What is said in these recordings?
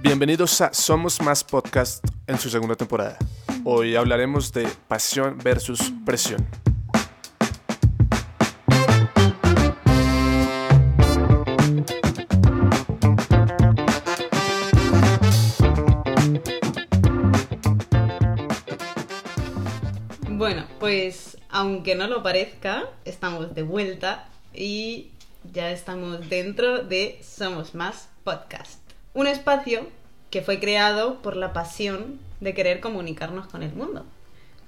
Bienvenidos a Somos Más Podcast en su segunda temporada. Hoy hablaremos de pasión versus presión. Bueno, pues aunque no lo parezca, estamos de vuelta y ya estamos dentro de Somos Más Podcast. Un espacio que fue creado por la pasión de querer comunicarnos con el mundo.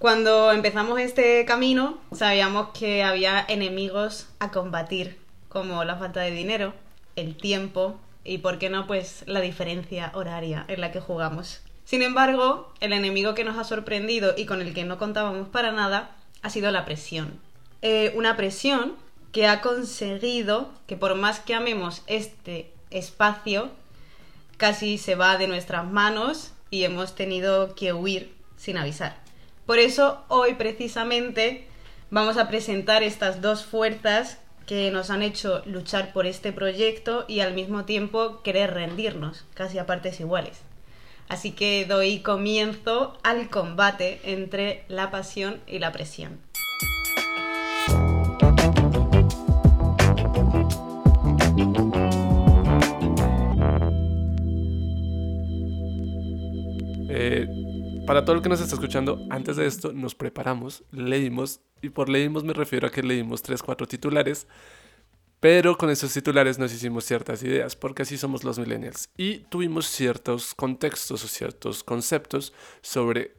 Cuando empezamos este camino, sabíamos que había enemigos a combatir, como la falta de dinero, el tiempo y, por qué no, pues la diferencia horaria en la que jugamos. Sin embargo, el enemigo que nos ha sorprendido y con el que no contábamos para nada ha sido la presión. Eh, una presión que ha conseguido que por más que amemos este espacio, casi se va de nuestras manos y hemos tenido que huir sin avisar. Por eso hoy precisamente vamos a presentar estas dos fuerzas que nos han hecho luchar por este proyecto y al mismo tiempo querer rendirnos, casi a partes iguales. Así que doy comienzo al combate entre la pasión y la presión. Eh, para todo el que nos está escuchando, antes de esto nos preparamos, leímos, y por leímos me refiero a que leímos 3, 4 titulares, pero con esos titulares nos hicimos ciertas ideas, porque así somos los millennials, y tuvimos ciertos contextos o ciertos conceptos sobre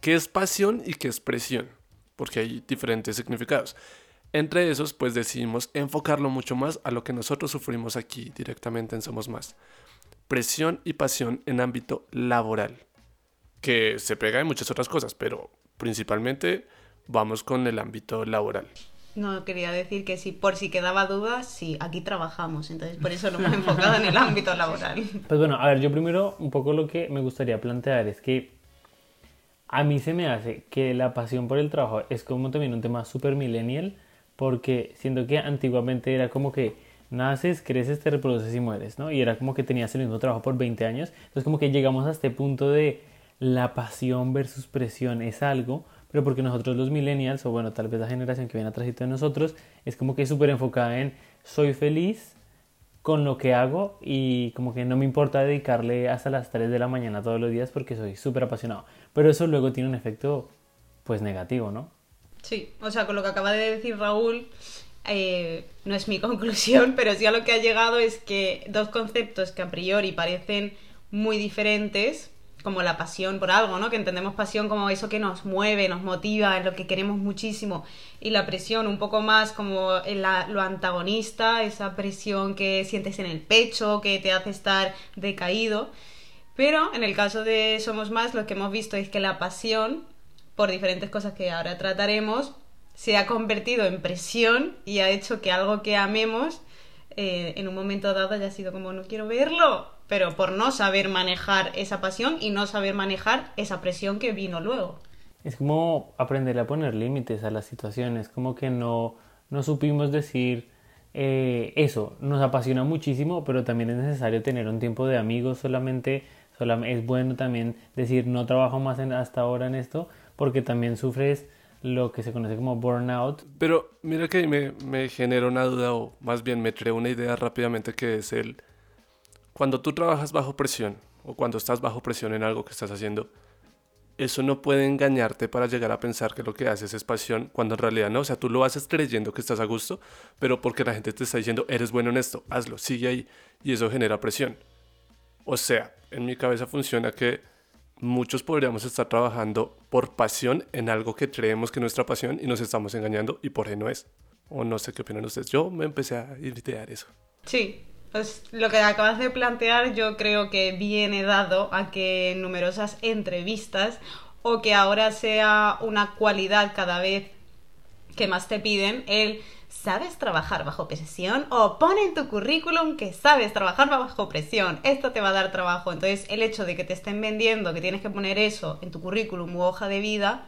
qué es pasión y qué es presión, porque hay diferentes significados. Entre esos, pues decidimos enfocarlo mucho más a lo que nosotros sufrimos aquí directamente en Somos Más. Presión y pasión en ámbito laboral que se pega en muchas otras cosas, pero principalmente vamos con el ámbito laboral. No, quería decir que si por si quedaba dudas, sí, aquí trabajamos, entonces por eso nos hemos enfocado en el ámbito laboral. Pues bueno, a ver, yo primero un poco lo que me gustaría plantear es que a mí se me hace que la pasión por el trabajo es como también un tema súper millennial, porque siento que antiguamente era como que naces, creces, te reproduces y mueres, ¿no? Y era como que tenías el mismo trabajo por 20 años, entonces como que llegamos a este punto de la pasión versus presión es algo, pero porque nosotros los millennials, o bueno, tal vez la generación que viene atrás de nosotros, es como que súper enfocada en soy feliz con lo que hago y como que no me importa dedicarle hasta las 3 de la mañana todos los días porque soy súper apasionado. Pero eso luego tiene un efecto pues negativo, ¿no? Sí, o sea, con lo que acaba de decir Raúl, eh, no es mi conclusión, pero sí a lo que ha llegado es que dos conceptos que a priori parecen muy diferentes, como la pasión por algo, ¿no? Que entendemos pasión como eso que nos mueve, nos motiva, es lo que queremos muchísimo. Y la presión un poco más como lo antagonista, esa presión que sientes en el pecho, que te hace estar decaído. Pero en el caso de Somos Más, lo que hemos visto es que la pasión, por diferentes cosas que ahora trataremos, se ha convertido en presión y ha hecho que algo que amemos eh, en un momento dado haya sido como no quiero verlo, pero por no saber manejar esa pasión y no saber manejar esa presión que vino luego. Es como aprender a poner límites a las situaciones, como que no, no supimos decir eh, eso, nos apasiona muchísimo, pero también es necesario tener un tiempo de amigos solamente, solamente es bueno también decir no trabajo más en, hasta ahora en esto, porque también sufres lo que se conoce como burnout. Pero mira que me, me genera una duda, o más bien me trae una idea rápidamente que es el cuando tú trabajas bajo presión o cuando estás bajo presión en algo que estás haciendo, eso no puede engañarte para llegar a pensar que lo que haces es pasión cuando en realidad no. O sea, tú lo haces creyendo que estás a gusto, pero porque la gente te está diciendo, eres bueno en esto, hazlo, sigue ahí. Y eso genera presión. O sea, en mi cabeza funciona que muchos podríamos estar trabajando por pasión en algo que creemos que es nuestra pasión y nos estamos engañando y por ahí no es. O no sé qué opinan ustedes. Yo me empecé a idear eso. Sí, pues lo que acabas de plantear yo creo que viene dado a que en numerosas entrevistas o que ahora sea una cualidad cada vez que más te piden el ¿sabes trabajar bajo presión? O pon en tu currículum que sabes trabajar bajo presión, esto te va a dar trabajo. Entonces el hecho de que te estén vendiendo que tienes que poner eso en tu currículum u hoja de vida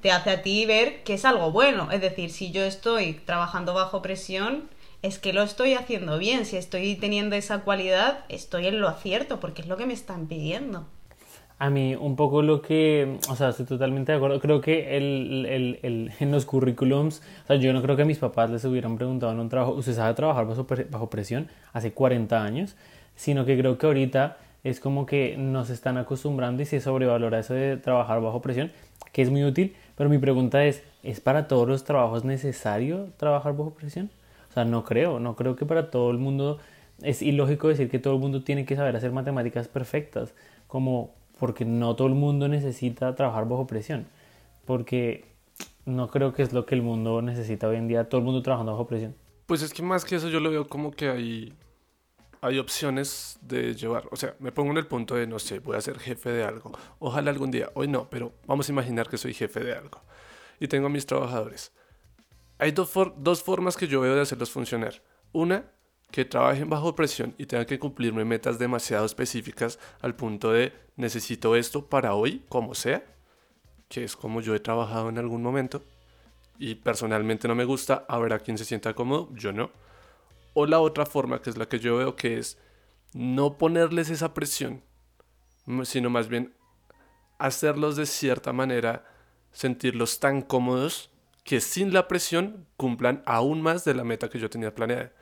te hace a ti ver que es algo bueno. Es decir, si yo estoy trabajando bajo presión, es que lo estoy haciendo bien, si estoy teniendo esa cualidad, estoy en lo acierto, porque es lo que me están pidiendo. A mí un poco lo que, o sea, estoy totalmente de acuerdo. Creo que el, el, el, en los currículums, o sea, yo no creo que a mis papás les hubieran preguntado en un trabajo, ¿usted sabe trabajar bajo, bajo presión? Hace 40 años, sino que creo que ahorita es como que nos están acostumbrando y se sobrevalora eso de trabajar bajo presión, que es muy útil, pero mi pregunta es, ¿es para todos los trabajos necesario trabajar bajo presión? Sea, no creo, no creo que para todo el mundo, es ilógico decir que todo el mundo tiene que saber hacer matemáticas perfectas, como porque no todo el mundo necesita trabajar bajo presión, porque no creo que es lo que el mundo necesita hoy en día, todo el mundo trabajando bajo presión. Pues es que más que eso yo lo veo como que hay, hay opciones de llevar, o sea, me pongo en el punto de, no sé, voy a ser jefe de algo, ojalá algún día, hoy no, pero vamos a imaginar que soy jefe de algo y tengo a mis trabajadores. Hay dos, dos formas que yo veo de hacerlos funcionar. Una, que trabajen bajo presión y tengan que cumplirme metas demasiado específicas al punto de necesito esto para hoy, como sea, que es como yo he trabajado en algún momento y personalmente no me gusta, a quien se sienta cómodo, yo no. O la otra forma, que es la que yo veo, que es no ponerles esa presión, sino más bien hacerlos de cierta manera sentirlos tan cómodos que sin la presión cumplan aún más de la meta que yo tenía planeada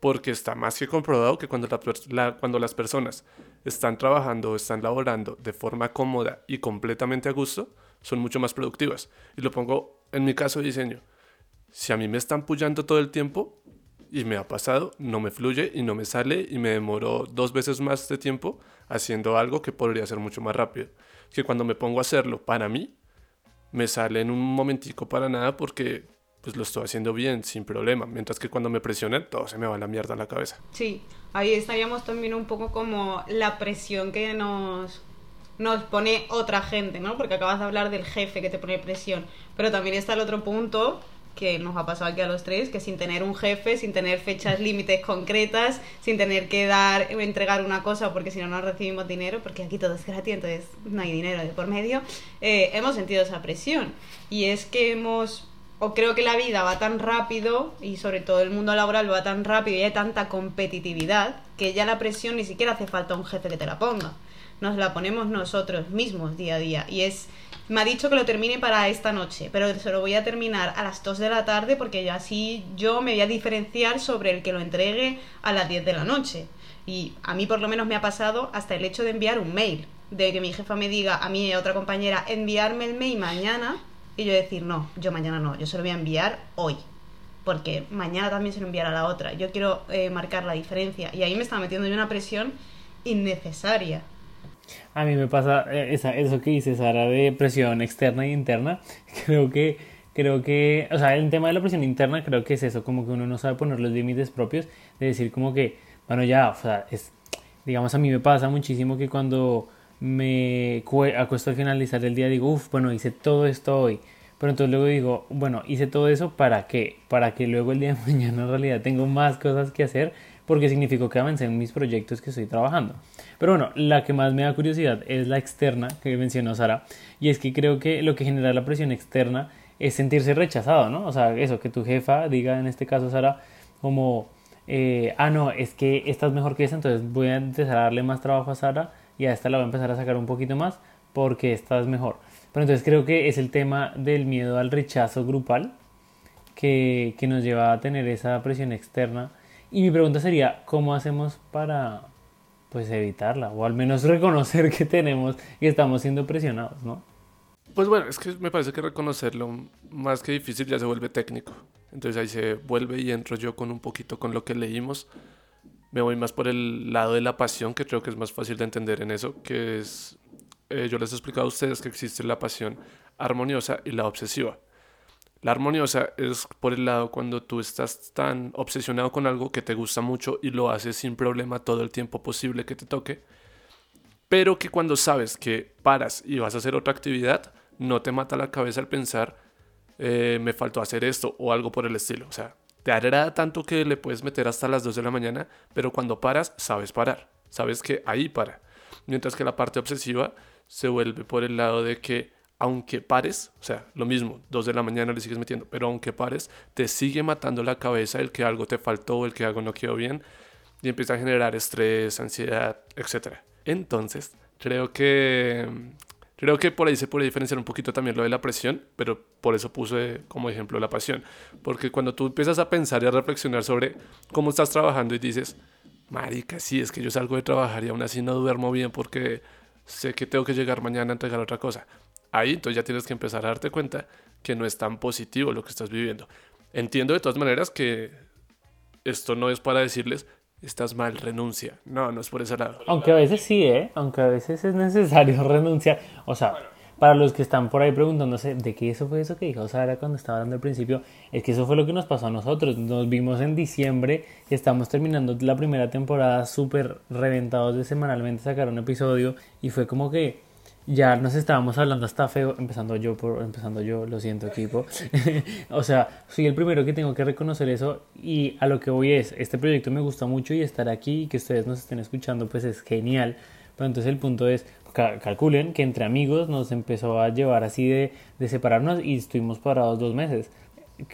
porque está más que comprobado que cuando, las personas están trabajando o están laborando de forma cómoda y completamente a gusto, son mucho más productivas. Y lo pongo en mi caso de diseño. Si a mí me están pullando todo el tiempo, y me ha pasado, no me fluye y no me sale y me demoro dos veces más de tiempo haciendo algo que podría ser mucho más rápido. Que cuando me pongo a hacerlo para mí, me sale en un momentico para nada porque pues lo estoy haciendo bien, sin problema. Mientras que cuando me presionan, todo se me va a la mierda en la cabeza. Sí, ahí estaríamos también un poco como la presión que nos, nos pone otra gente, ¿no? Porque acabas de hablar del jefe que te pone presión. Pero también está el otro punto que nos ha pasado aquí a los tres, que sin tener un jefe, sin tener fechas límites concretas, sin tener que dar entregar una cosa porque si no no recibimos dinero, porque aquí todo es gratis, entonces no hay dinero de por medio, eh, hemos sentido esa presión. Y es que hemos o creo que la vida va tan rápido y sobre todo el mundo laboral va tan rápido y hay tanta competitividad que ya la presión ni siquiera hace falta un jefe que te la ponga. Nos la ponemos nosotros mismos día a día y es me ha dicho que lo termine para esta noche, pero se lo voy a terminar a las 2 de la tarde porque así yo me voy a diferenciar sobre el que lo entregue a las 10 de la noche. Y a mí por lo menos me ha pasado hasta el hecho de enviar un mail, de que mi jefa me diga a mí y a otra compañera enviarme el mail mañana y yo decir, no, yo mañana no, yo se lo voy a enviar hoy. Porque mañana también se lo enviará a la otra. Yo quiero eh, marcar la diferencia. Y ahí me estaba metiendo yo una presión innecesaria. A mí me pasa eh, esa, eso que dice Sara de presión externa e interna. Creo que, creo que, o sea, el tema de la presión interna creo que es eso, como que uno no sabe poner los límites propios, de decir como que, bueno, ya, o sea, es, digamos, a mí me pasa muchísimo que cuando me acuesto al finalizar el día digo, uff, bueno, hice todo esto hoy. Pero entonces luego digo, bueno, hice todo eso para qué? Para que luego el día de mañana en realidad tengo más cosas que hacer porque significó que avancé en mis proyectos que estoy trabajando. Pero bueno, la que más me da curiosidad es la externa que mencionó Sara. Y es que creo que lo que genera la presión externa es sentirse rechazado, ¿no? O sea, eso, que tu jefa diga en este caso Sara como, eh, ah, no, es que estás mejor que esa, entonces voy a empezar a darle más trabajo a Sara y a esta la voy a empezar a sacar un poquito más porque esta es mejor. Pero entonces creo que es el tema del miedo al rechazo grupal que, que nos lleva a tener esa presión externa. Y mi pregunta sería, ¿cómo hacemos para pues evitarla? O al menos reconocer que tenemos y estamos siendo presionados, ¿no? Pues bueno, es que me parece que reconocerlo más que difícil ya se vuelve técnico. Entonces ahí se vuelve y entro yo con un poquito con lo que leímos me voy más por el lado de la pasión, que creo que es más fácil de entender en eso, que es, eh, yo les he explicado a ustedes que existe la pasión armoniosa y la obsesiva. La armoniosa es por el lado cuando tú estás tan obsesionado con algo que te gusta mucho y lo haces sin problema todo el tiempo posible que te toque, pero que cuando sabes que paras y vas a hacer otra actividad, no te mata la cabeza al pensar, eh, me faltó hacer esto o algo por el estilo. O sea, te agrada tanto que le puedes meter hasta las 2 de la mañana, pero cuando paras, sabes parar. Sabes que ahí para. Mientras que la parte obsesiva se vuelve por el lado de que aunque pares, o sea, lo mismo, dos de la mañana le sigues metiendo, pero aunque pares, te sigue matando la cabeza el que algo te faltó, el que algo no quedó bien, y empieza a generar estrés, ansiedad, etc. Entonces, creo que Creo que por ahí se puede diferenciar un poquito también lo de la presión, pero por eso puse como ejemplo la pasión. Porque cuando tú empiezas a pensar y a reflexionar sobre cómo estás trabajando y dices, marica, sí, es que yo salgo de trabajar y aún así no duermo bien porque sé que tengo que llegar mañana a entregar otra cosa. Ahí entonces ya tienes que empezar a darte cuenta que no es tan positivo lo que estás viviendo. Entiendo de todas maneras que esto no es para decirles, estás mal, renuncia. No, no es por ese lado. Aunque a veces sí, ¿eh? Aunque a veces es necesario renunciar. O sea, para los que están por ahí preguntándose de qué eso fue eso que dijo Sara cuando estaba hablando al principio, es que eso fue lo que nos pasó a nosotros. Nos vimos en diciembre y estamos terminando la primera temporada súper reventados de semanalmente sacar un episodio y fue como que ya nos estábamos hablando hasta feo, empezando yo por empezando yo, lo siento equipo. o sea, soy el primero que tengo que reconocer eso y a lo que voy es, este proyecto me gusta mucho y estar aquí y que ustedes nos estén escuchando pues es genial. Pero entonces el punto es, calculen que entre amigos nos empezó a llevar así de, de separarnos y estuvimos parados dos meses.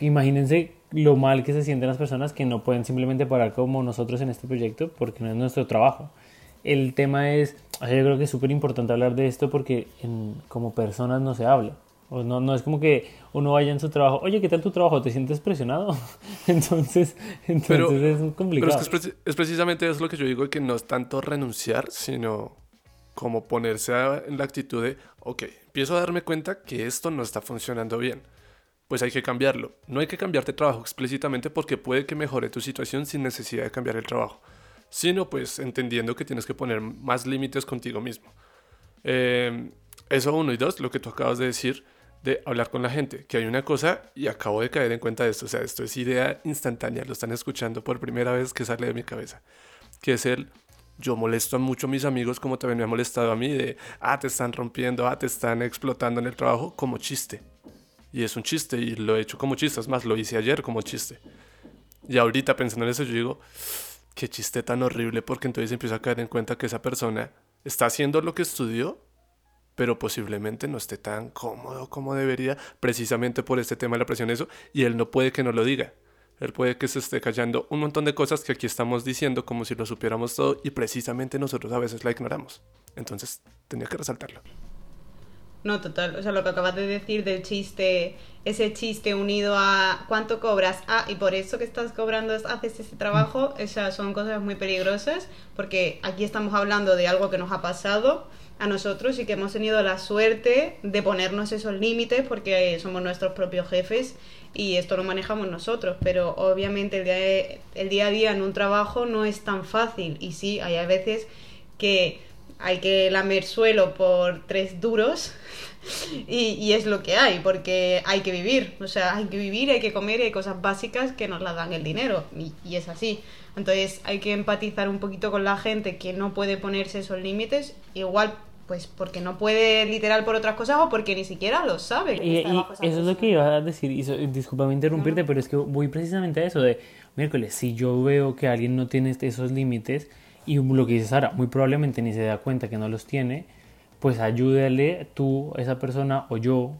Imagínense lo mal que se sienten las personas que no pueden simplemente parar como nosotros en este proyecto porque no es nuestro trabajo el tema es, yo creo que es súper importante hablar de esto porque como personas no se habla. O no, no es como que uno vaya en su trabajo, oye, ¿qué tal tu trabajo? ¿Te sientes presionado? entonces, entonces es complicado. Pero es, es, precisamente eso lo que yo digo, que no es tanto renunciar, sino como ponerse en la actitud de, ok, empiezo a darme cuenta que esto no está funcionando bien. Pues hay que cambiarlo. No hay que cambiarte trabajo explícitamente porque puede que mejore tu situación sin necesidad de cambiar el trabajo sino pues entendiendo que tienes que poner más límites contigo mismo. Eh, eso uno y dos, lo que tú acabas de decir de hablar con la gente, que hay una cosa y acabo de caer en cuenta de esto, o sea, esto es idea instantánea, lo están escuchando por primera vez que sale de mi cabeza, que es el yo molesto mucho a mis amigos como también me ha molestado a mí de, ah, te están rompiendo, ah, te están explotando en el trabajo como chiste. Y es un chiste y lo he hecho como chiste, es más, lo hice ayer como chiste. Y ahorita pensando en eso yo digo, qué chiste tan horrible, porque entonces empiezo a caer en cuenta que esa persona está haciendo lo que estudió, pero posiblemente no esté tan cómodo como debería, precisamente por este tema de la presión, eso, y él no puede que no lo diga. Él puede que se esté callando un montón de cosas que aquí estamos diciendo como si lo supiéramos todo y precisamente nosotros a veces la ignoramos. Entonces, tenía que resaltarlo. No, total. O sea, lo que acabas de decir del chiste, ese chiste unido a cuánto cobras. Ah, y por eso que estás cobrando haces ese trabajo. Esas son cosas muy peligrosas porque aquí estamos hablando de algo que nos ha pasado a nosotros y que hemos tenido la suerte de ponernos esos límites porque somos nuestros propios jefes y esto lo manejamos nosotros, pero obviamente el día, el día a día en un trabajo no es tan fácil y sí, hay a veces que hay que lamer suelo por tres duros y, es lo que hay, porque hay que vivir, o sea, hay que vivir, hay que comer y hay cosas básicas que nos las dan el dinero y, y es así. Entonces hay que empatizar un poquito con la gente que no puede ponerse esos límites, igual pues porque no puede literal por otras cosas o porque ni siquiera lo sabe. Y, eso es lo que iba a decir, y discúlpame interrumpirte, pero es que voy precisamente a eso de, miércoles, si yo veo que alguien no tiene esos límites, y lo que dice Sara, muy probablemente ni se da cuenta que no los tiene, pues ayúdale tú, esa persona o yo,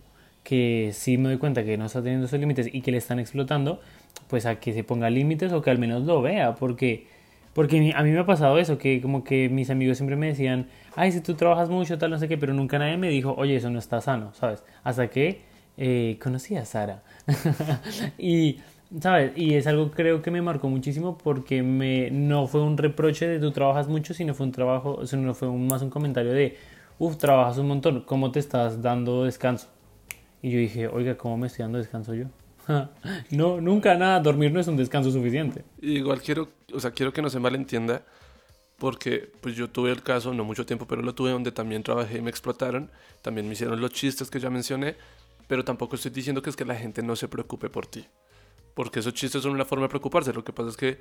que sí me doy cuenta que no está teniendo esos límites y que le están explotando, pues a que se ponga límites o que al menos lo vea, porque, porque a mí me ha pasado eso, que como que mis amigos siempre me decían, ay, si tú trabajas mucho, tal, no sé qué, pero nunca nadie me dijo, oye, eso no está sano, ¿sabes? Hasta que eh, conocí a Sara. y ¿Sabes? Y es algo creo que me marcó muchísimo porque me, no fue un reproche de tú trabajas mucho, sino fue un trabajo, sino fue más un comentario de, uff, trabajas un montón, ¿cómo te estás dando descanso? Y yo dije, oiga, ¿cómo me estoy dando descanso yo? no, nunca nada, dormir no es un descanso suficiente. Igual quiero, o sea, quiero que no se malentienda, porque pues yo tuve el caso, no mucho tiempo, pero lo tuve donde también trabajé y me explotaron, también me hicieron los chistes que ya mencioné, pero tampoco estoy diciendo que es que la gente no se preocupe por ti porque esos chistes son una forma de preocuparse. Lo que pasa es que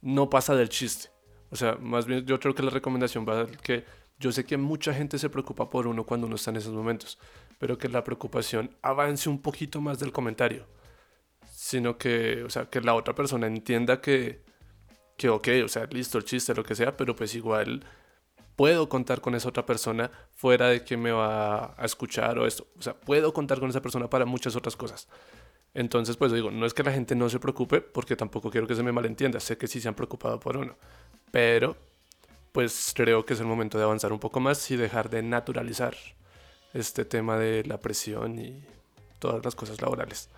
no pasa del chiste. O sea, más bien yo creo que la recomendación va a ser que yo sé que mucha gente se preocupa por uno cuando uno está en esos momentos, pero que la preocupación avance un poquito más del comentario, sino que, o sea, que la otra persona entienda que, que ok, o sea, listo el chiste, lo que sea, pero pues igual puedo contar con esa otra persona fuera de que me va a escuchar o esto. O sea, puedo contar con esa persona para muchas otras cosas. Entonces, pues digo, no es que la gente no se preocupe, porque tampoco quiero que se me malentienda. Sé que sí se han preocupado por uno. Pero, pues creo que es el momento de avanzar un poco más y dejar de naturalizar este tema de la presión y todas las cosas laborales.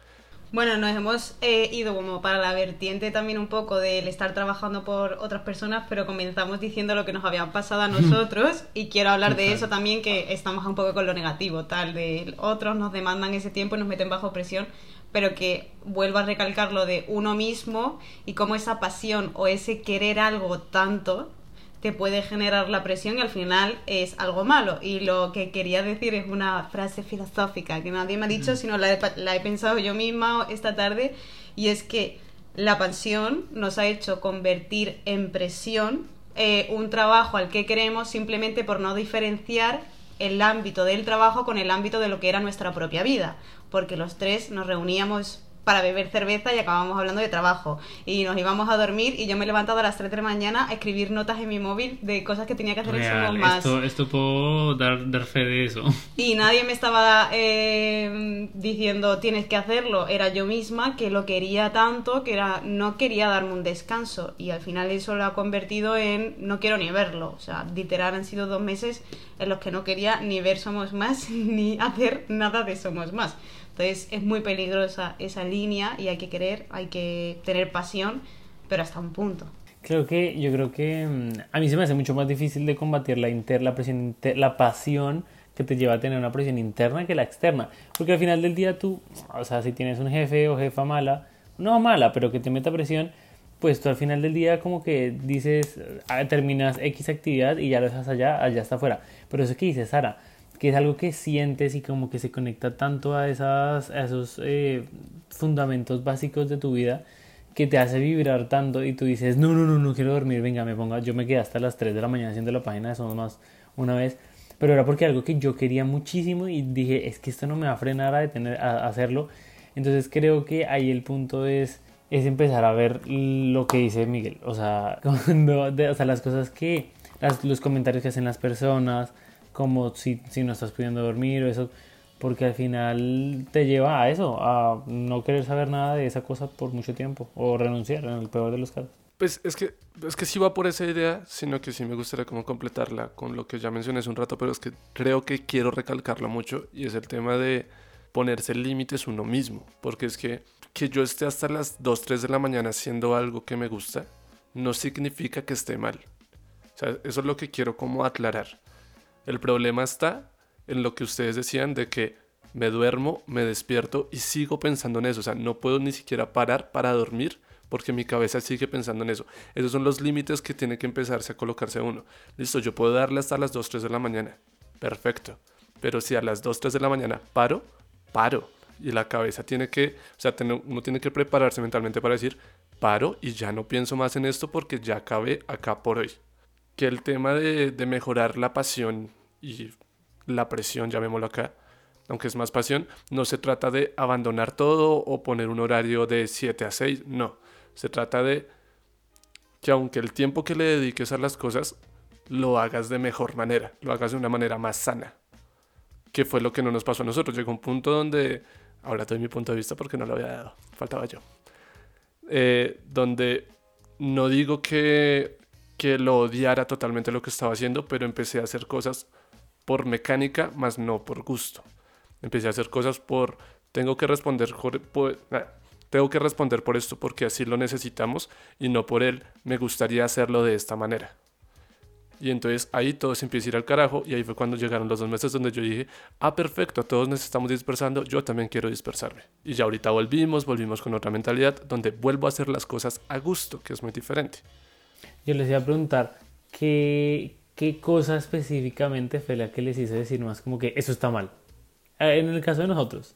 Bueno, nos hemos eh, ido como para la vertiente también un poco del estar trabajando por otras personas, pero comenzamos diciendo lo que nos había pasado a nosotros y quiero hablar de eso también, que estamos un poco con lo negativo, tal, de otros nos demandan ese tiempo y nos meten bajo presión, pero que vuelvo a recalcar lo de uno mismo y cómo esa pasión o ese querer algo tanto te puede generar la presión y al final es algo malo. Y lo que quería decir es una frase filosófica que nadie me ha dicho, sino la he, pensado yo misma esta tarde, y es que la pasión nos ha hecho convertir en presión eh, un trabajo al que queremos simplemente por no diferenciar el ámbito del trabajo con el ámbito de lo que era nuestra propia vida, porque los tres nos reuníamos para beber cerveza y acabamos hablando de trabajo. Y nos íbamos a dormir y yo me he levantado a las 3 de la mañana a escribir notas en mi móvil de cosas que tenía que hacer en Somos Más. Esto, esto puedo dar, dar, fe de eso. Y nadie me estaba eh, diciendo tienes que hacerlo. Era yo misma que lo quería tanto que era no quería darme un descanso. Y al final eso lo ha convertido en no quiero ni verlo. O sea, literal han sido dos meses en los que no quería ni ver Somos Más ni hacer nada de Somos Más. Entonces es muy peligrosa esa línea y hay que querer, hay que tener pasión, pero hasta un punto. Creo que, yo creo que mm, a mí se me hace mucho más difícil de combatir la, inter, la, presión, la pasión que te lleva a tener una presión interna que la externa. Porque al final del día tú, o sea, si tienes un jefe o jefa mala, no mala, pero que te meta presión, pues tú al final del día como que dices, ah, terminas X actividad y ya lo dejas allá, allá está afuera. Pero eso que dice Sara, que es algo que sientes y como que se conecta tanto a, esas, a esos eh, fundamentos básicos de tu vida que te hace vibrar tanto y tú dices, no, no, no, no quiero dormir, venga, me ponga, yo me quedé hasta las 3 de la mañana haciendo la página de Somos Más una vez, pero era porque algo que yo quería muchísimo y dije, es que esto no me va a frenar a detener a hacerlo, entonces creo que ahí el punto es es empezar a ver lo que dice Miguel, o sea, cuando, o sea las cosas que, los comentarios que hacen las personas, como si, si no estás pudiendo dormir o eso, porque al final te lleva a eso, a no querer saber nada de esa cosa por mucho tiempo o renunciar en el peor de los casos. Pues es que, es que sí va por esa idea, sino que sí me gustaría como completarla con lo que ya mencioné hace un rato, pero es que creo que quiero recalcarlo mucho y es el tema de ponerse límites uno mismo, porque es que que yo esté hasta las 2, 3 de la mañana haciendo algo que me gusta, no significa que esté mal. O sea, eso es lo que quiero como aclarar. El problema está en lo que ustedes decían de que me duermo, me despierto y sigo pensando en eso. O sea, no puedo ni siquiera parar para dormir porque mi cabeza sigue pensando en eso. Esos son los límites que tiene que empezarse a colocarse uno. Listo, yo puedo darle hasta las 2, 3 de la mañana. Perfecto. Pero si a las 2, 3 de la mañana paro, paro. Y la cabeza tiene que, o sea, uno tiene que prepararse mentalmente para decir, paro y ya no pienso más en esto porque ya acabé acá por hoy que el tema de, mejorar la pasión y la presión, llamémoslo acá, aunque es más pasión, no se trata de abandonar todo o poner un horario de 7 a 6, no. Se trata de que aunque el tiempo que le dediques a las cosas, lo hagas de mejor manera, lo hagas de una manera más sana. Que fue lo que no nos pasó a nosotros. Llegó un punto donde, ahora doy mi punto de vista porque no lo había dado, faltaba yo. Eh, donde no digo que que lo odiara totalmente lo que estaba haciendo, pero empecé a hacer cosas por mecánica, más no por gusto. Empecé a hacer cosas por tengo que responder por, ah, tengo que responder por esto porque así lo necesitamos y no por él. Me gustaría hacerlo de esta manera. Y entonces ahí todo se empieza a ir al carajo y ahí fue cuando llegaron los dos meses donde yo dije, ah, perfecto, todos nos estamos dispersando, yo también quiero dispersarme. Y ya ahorita volvimos, volvimos con otra mentalidad donde vuelvo a hacer las cosas a gusto, que es muy diferente. Yo les iba a preguntar qué, qué cosa específicamente fue la que les hizo decir más como que eso está mal. Eh, en el caso de nosotros,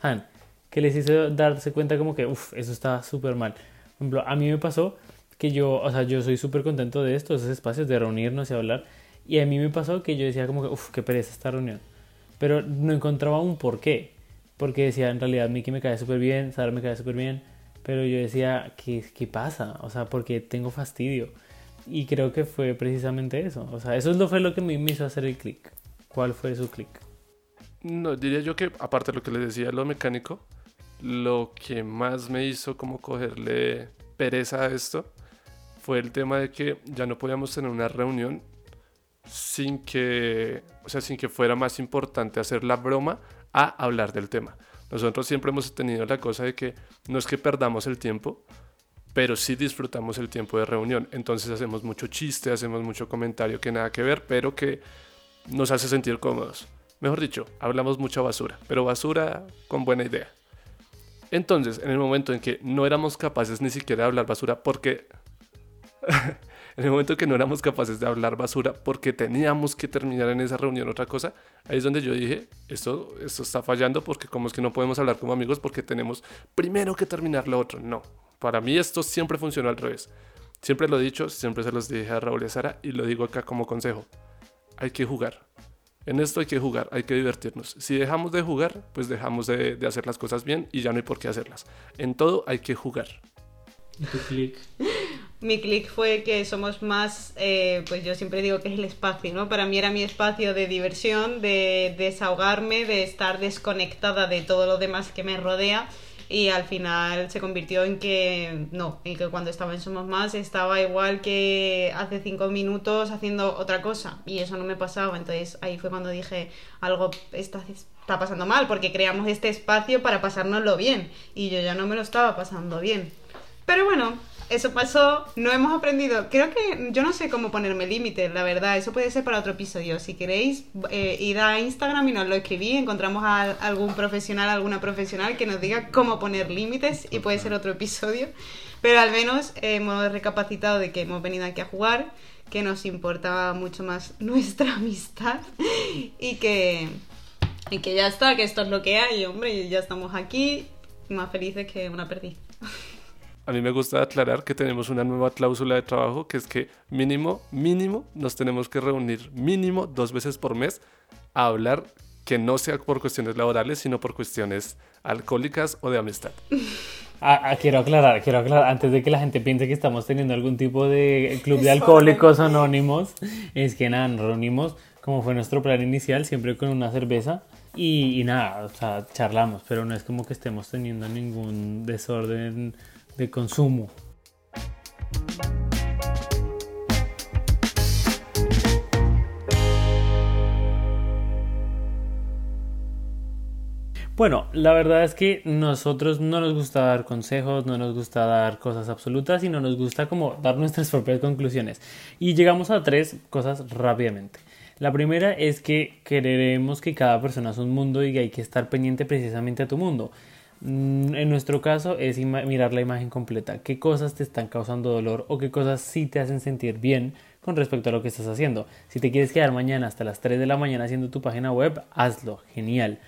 Han, que les hizo darse cuenta como que, uff, eso está súper mal. Por ejemplo, a mí me pasó que yo, o sea, yo soy súper contento de esto, esos espacios de reunirnos y hablar. Y a mí me pasó que yo decía como que, uff, qué pereza esta reunión. Pero no encontraba un por qué. Porque decía, en realidad, Miki me cae súper bien, Sara me cae súper bien pero yo decía, ¿qué, ¿qué pasa? O sea, porque tengo fastidio. y creo que fue precisamente eso. O sea, eso fue lo que me hizo hacer el clic. ¿Cuál fue su clic? No, diría yo que aparte de lo que les decía, lo mecánico, lo que más me hizo como cogerle pereza a esto fue el tema de que ya no podíamos tener una reunión sin que, o sea, sin que fuera más importante hacer la broma a hablar del tema. Nosotros siempre hemos tenido la cosa de que no es que perdamos el tiempo, pero sí disfrutamos el tiempo de reunión. Entonces hacemos mucho chiste, hacemos mucho comentario que nada que ver, pero que nos hace sentir cómodos. Mejor dicho, hablamos mucha basura, pero basura con buena idea. Entonces, en el momento en que no éramos capaces ni siquiera de hablar basura, porque... en el momento en que no éramos capaces de hablar basura porque teníamos que terminar en esa reunión otra cosa, ahí es donde yo dije, esto, esto está fallando porque como es que no podemos hablar como amigos porque tenemos primero que terminar lo otro. No, para mí esto siempre funcionó al revés. Siempre lo he dicho, siempre se los dije a Raúl y a Sara y lo digo acá como consejo. Hay que jugar. En esto hay que jugar, hay que divertirnos. Si dejamos de jugar, pues dejamos de, de hacer las cosas bien y ya no hay por qué hacerlas. En todo hay que jugar. Tu clic. Mi clic fue que somos más, eh, pues yo siempre digo que es el espacio, ¿no? Para mí era mi espacio de diversión, de desahogarme, de estar desconectada de todo lo demás que me rodea y al final se convirtió en que no, en que cuando estaba en Somos Más estaba igual que hace cinco minutos haciendo otra cosa y eso no me pasaba, entonces ahí fue cuando dije algo está, está pasando mal porque creamos este espacio para pasárnoslo bien y yo ya no me lo estaba pasando bien. Pero bueno, eso pasó, no hemos aprendido. Creo que yo no sé cómo ponerme límites, la verdad. Eso puede ser para otro episodio. Si queréis, eh, ir a Instagram y nos lo escribí. Encontramos a algún profesional, alguna profesional que nos diga cómo poner límites y puede ser otro episodio. Pero al menos hemos recapacitado de que hemos venido aquí a jugar, que nos importaba mucho más nuestra amistad y que, y que ya está, que esto es lo que hay, hombre, ya estamos aquí, más felices que una perdiz. A mí me gusta aclarar que tenemos una nueva cláusula de trabajo que es que mínimo, mínimo nos tenemos que reunir mínimo dos veces por mes a hablar que no sea por cuestiones laborales, sino por cuestiones alcohólicas o de amistad. Ah, ah, quiero aclarar, quiero aclarar, antes de que la gente piense que estamos teniendo algún tipo de club de alcohólicos anónimos, es que nada, nos reunimos como fue nuestro plan inicial, siempre con una cerveza y, y nada, o sea, charlamos, pero no es como que estemos teniendo ningún desorden de consumo. Bueno, la verdad es que nosotros no nos gusta dar consejos, no nos gusta dar cosas absolutas y no nos gusta como dar nuestras propias conclusiones. Y llegamos a tres cosas rápidamente. La primera es que queremos que cada persona es un mundo y hay que estar pendiente precisamente a tu mundo. Mm, en nuestro caso es mirar la imagen completa, qué cosas te están causando dolor o qué cosas sí te hacen sentir bien con respecto a lo que estás haciendo. Si te quieres quedar mañana hasta las 3 de la mañana haciendo tu página web, hazlo, genial.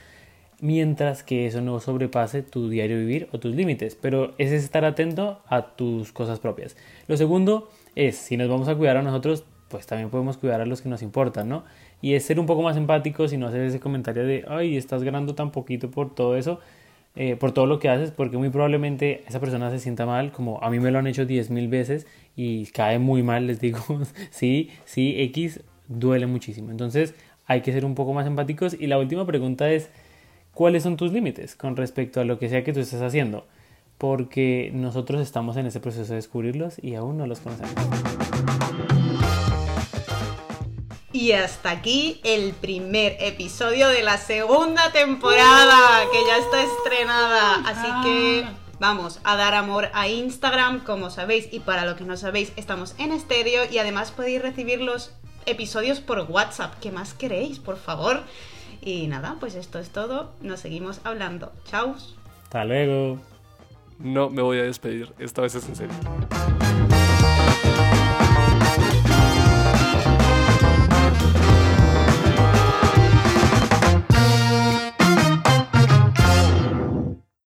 Mientras que eso no sobrepase tu diario vivir o tus límites, pero es estar atento a tus cosas propias. Lo segundo es, si nos vamos a cuidar a nosotros, pues también podemos cuidar a los que nos importan, ¿no? Y es ser un poco más empáticos y no hacer ese comentario de, ay, estás ganando tan poquito por todo eso eh, por todo lo que haces, porque muy probablemente esa persona se sienta mal, como a mí me lo han hecho 10.000 veces y cae muy mal, les digo, sí, sí, X duele muchísimo. Entonces hay que ser un poco más empáticos. Y la última pregunta es, ¿cuáles son tus límites con respecto a lo que sea que tú estés haciendo? Porque nosotros estamos en ese proceso de descubrirlos y aún no los conocemos. Y hasta aquí el primer episodio de la segunda temporada, que ya está estrenada. Así que vamos a dar amor a Instagram, como sabéis, y para lo que no sabéis, estamos en estéreo y además podéis recibir los episodios por WhatsApp. ¿Qué más queréis, por favor? Y nada, pues esto es todo. Nos seguimos hablando. Chao. Hasta luego. No me voy a despedir. Esta vez es en serio.